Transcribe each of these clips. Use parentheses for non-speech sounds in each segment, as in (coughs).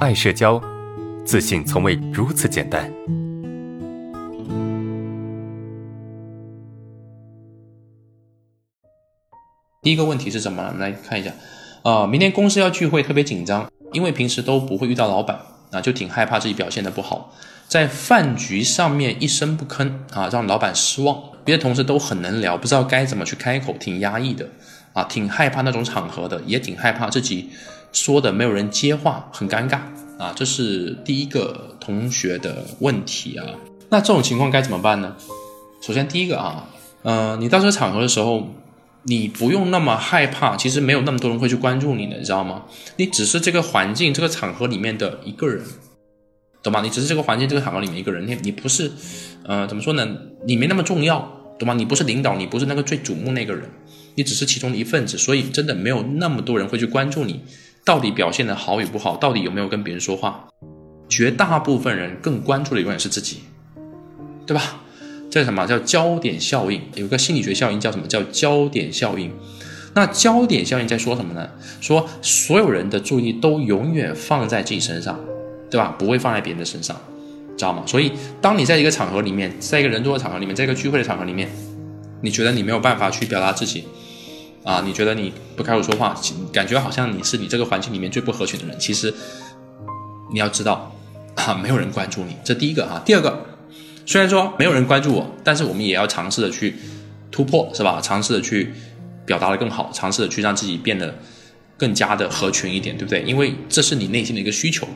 爱社交，自信从未如此简单。第一个问题是什么？来看一下。呃，明天公司要聚会，特别紧张，因为平时都不会遇到老板，啊，就挺害怕自己表现的不好，在饭局上面一声不吭啊，让老板失望。别的同事都很能聊，不知道该怎么去开口，挺压抑的挺害怕那种场合的，也挺害怕自己说的没有人接话，很尴尬啊。这是第一个同学的问题啊。那这种情况该怎么办呢？首先第一个啊，呃，你到这个场合的时候。你不用那么害怕，其实没有那么多人会去关注你的，你知道吗？你只是这个环境、这个场合里面的一个人，懂吗？你只是这个环境、这个场合里面一个人，你你不是，呃，怎么说呢？你没那么重要，懂吗？你不是领导，你不是那个最瞩目那个人，你只是其中的一份子，所以真的没有那么多人会去关注你到底表现的好与不好，到底有没有跟别人说话。绝大部分人更关注的永远是自己，对吧？这什么叫焦点效应？有个心理学效应叫什么叫焦点效应？那焦点效应在说什么呢？说所有人的注意都永远放在自己身上，对吧？不会放在别人的身上，知道吗？所以当你在一个场合里面，在一个人多的场合里面，在一个聚会的场合里面，你觉得你没有办法去表达自己啊？你觉得你不开口说话，感觉好像你是你这个环境里面最不合群的人。其实你要知道啊，没有人关注你，这第一个啊。第二个。虽然说没有人关注我，但是我们也要尝试的去突破，是吧？尝试的去表达的更好，尝试的去让自己变得更加的合群一点，对不对？因为这是你内心的一个需求。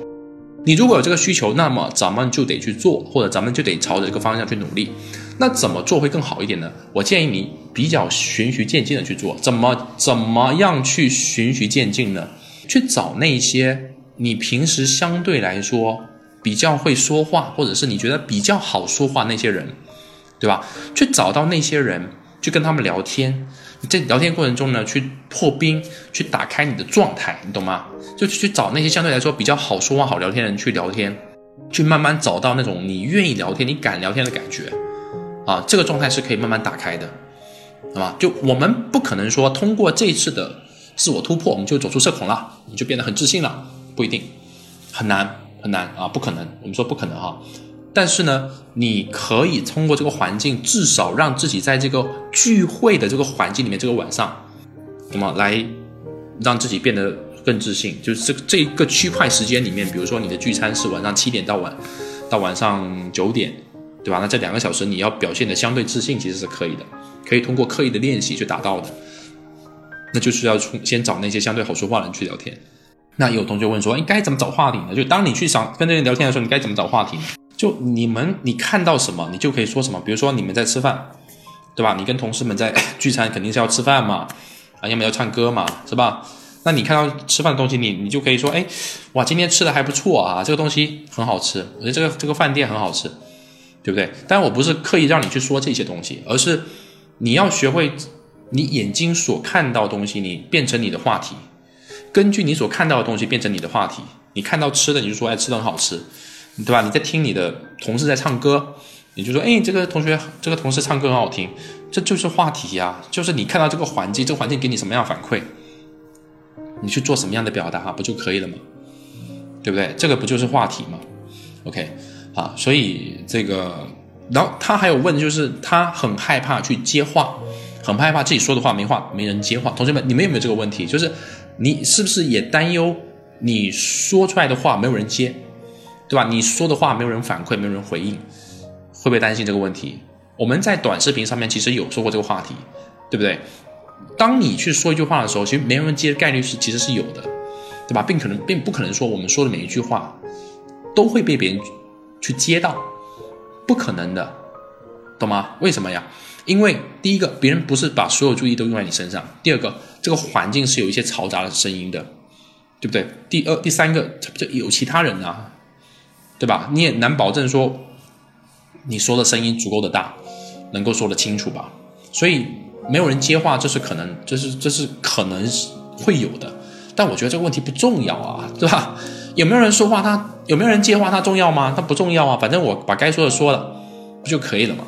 你如果有这个需求，那么咱们就得去做，或者咱们就得朝着这个方向去努力。那怎么做会更好一点呢？我建议你比较循序渐进的去做。怎么怎么样去循序渐进呢？去找那些你平时相对来说。比较会说话，或者是你觉得比较好说话那些人，对吧？去找到那些人，去跟他们聊天。你在聊天过程中呢，去破冰，去打开你的状态，你懂吗？就去找那些相对来说比较好说话、好聊天的人去聊天，去慢慢找到那种你愿意聊天、你敢聊天的感觉。啊，这个状态是可以慢慢打开的，好吧？就我们不可能说通过这次的自我突破，我们就走出社恐了，你就变得很自信了，不一定，很难。很难啊，不可能。我们说不可能哈，但是呢，你可以通过这个环境，至少让自己在这个聚会的这个环境里面，这个晚上，那么来让自己变得更自信。就是这这一个区块时间里面，比如说你的聚餐是晚上七点到晚到晚上九点，对吧？那这两个小时你要表现的相对自信，其实是可以的，可以通过刻意的练习去达到的。那就是要从先找那些相对好说话的人去聊天。那有同学问说：“哎，该怎么找话题呢？就当你去想跟这些人聊天的时候，你该怎么找话题呢？就你们你看到什么，你就可以说什么。比如说你们在吃饭，对吧？你跟同事们在 (coughs) 聚餐，肯定是要吃饭嘛，啊，要么要唱歌嘛，是吧？那你看到吃饭的东西，你你就可以说：哎，哇，今天吃的还不错啊，这个东西很好吃，我觉得这个这个饭店很好吃，对不对？但我不是刻意让你去说这些东西，而是你要学会你眼睛所看到东西，你变成你的话题。”根据你所看到的东西变成你的话题，你看到吃的你就说哎吃的很好吃，对吧？你在听你的同事在唱歌，你就说哎这个同学这个同事唱歌很好听，这就是话题呀，就是你看到这个环境，这个环境给你什么样反馈，你去做什么样的表达不就可以了吗？对不对？这个不就是话题吗？OK，好，所以这个，然后他还有问，就是他很害怕去接话，很害怕自己说的话没话没人接话。同学们，你们有没有这个问题？就是。你是不是也担忧你说出来的话没有人接，对吧？你说的话没有人反馈，没有人回应，会不会担心这个问题？我们在短视频上面其实有说过这个话题，对不对？当你去说一句话的时候，其实没人接的概率是其实是有的，对吧？并可能并不可能说我们说的每一句话都会被别人去接到，不可能的，懂吗？为什么呀？因为第一个，别人不是把所有注意都用在你身上；第二个，这个环境是有一些嘈杂的声音的，对不对？第二、第三个，这有其他人啊，对吧？你也难保证说你说的声音足够的大，能够说得清楚吧？所以没有人接话，这是可能，这是这是可能会有的。但我觉得这个问题不重要啊，对吧？有没有人说话，他有没有人接话，他重要吗？他不重要啊，反正我把该说的说了，不就可以了吗？